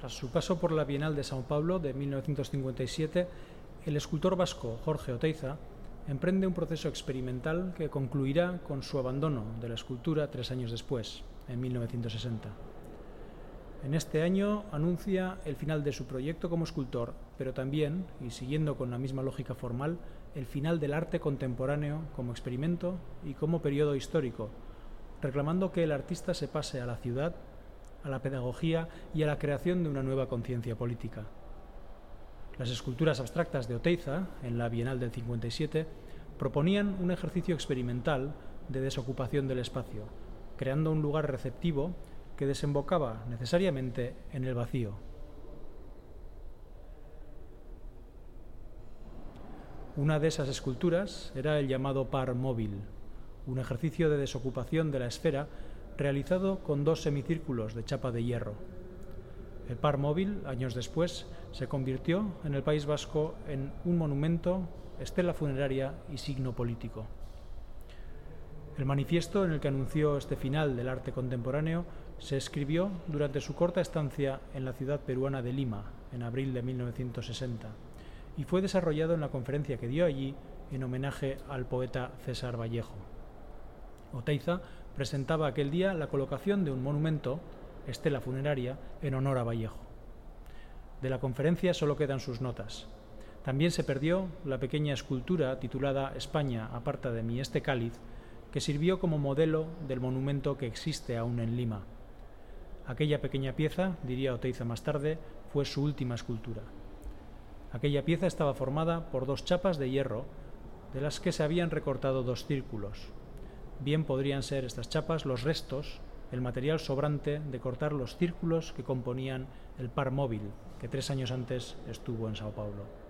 Tras su paso por la Bienal de Sao Paulo de 1957, el escultor vasco Jorge Oteiza emprende un proceso experimental que concluirá con su abandono de la escultura tres años después, en 1960. En este año anuncia el final de su proyecto como escultor, pero también, y siguiendo con la misma lógica formal, el final del arte contemporáneo como experimento y como periodo histórico, reclamando que el artista se pase a la ciudad a la pedagogía y a la creación de una nueva conciencia política. Las esculturas abstractas de Oteiza, en la Bienal del 57, proponían un ejercicio experimental de desocupación del espacio, creando un lugar receptivo que desembocaba necesariamente en el vacío. Una de esas esculturas era el llamado par móvil, un ejercicio de desocupación de la esfera realizado con dos semicírculos de chapa de hierro. El par móvil, años después, se convirtió en el País Vasco en un monumento, estela funeraria y signo político. El manifiesto en el que anunció este final del arte contemporáneo se escribió durante su corta estancia en la ciudad peruana de Lima, en abril de 1960, y fue desarrollado en la conferencia que dio allí en homenaje al poeta César Vallejo. Oteiza presentaba aquel día la colocación de un monumento, estela funeraria, en honor a Vallejo. De la conferencia solo quedan sus notas. También se perdió la pequeña escultura titulada España aparta de mí este cáliz, que sirvió como modelo del monumento que existe aún en Lima. Aquella pequeña pieza, diría Oteiza más tarde, fue su última escultura. Aquella pieza estaba formada por dos chapas de hierro, de las que se habían recortado dos círculos, bien podrían ser estas chapas los restos, el material sobrante de cortar los círculos que componían el par móvil que tres años antes estuvo en Sao Paulo.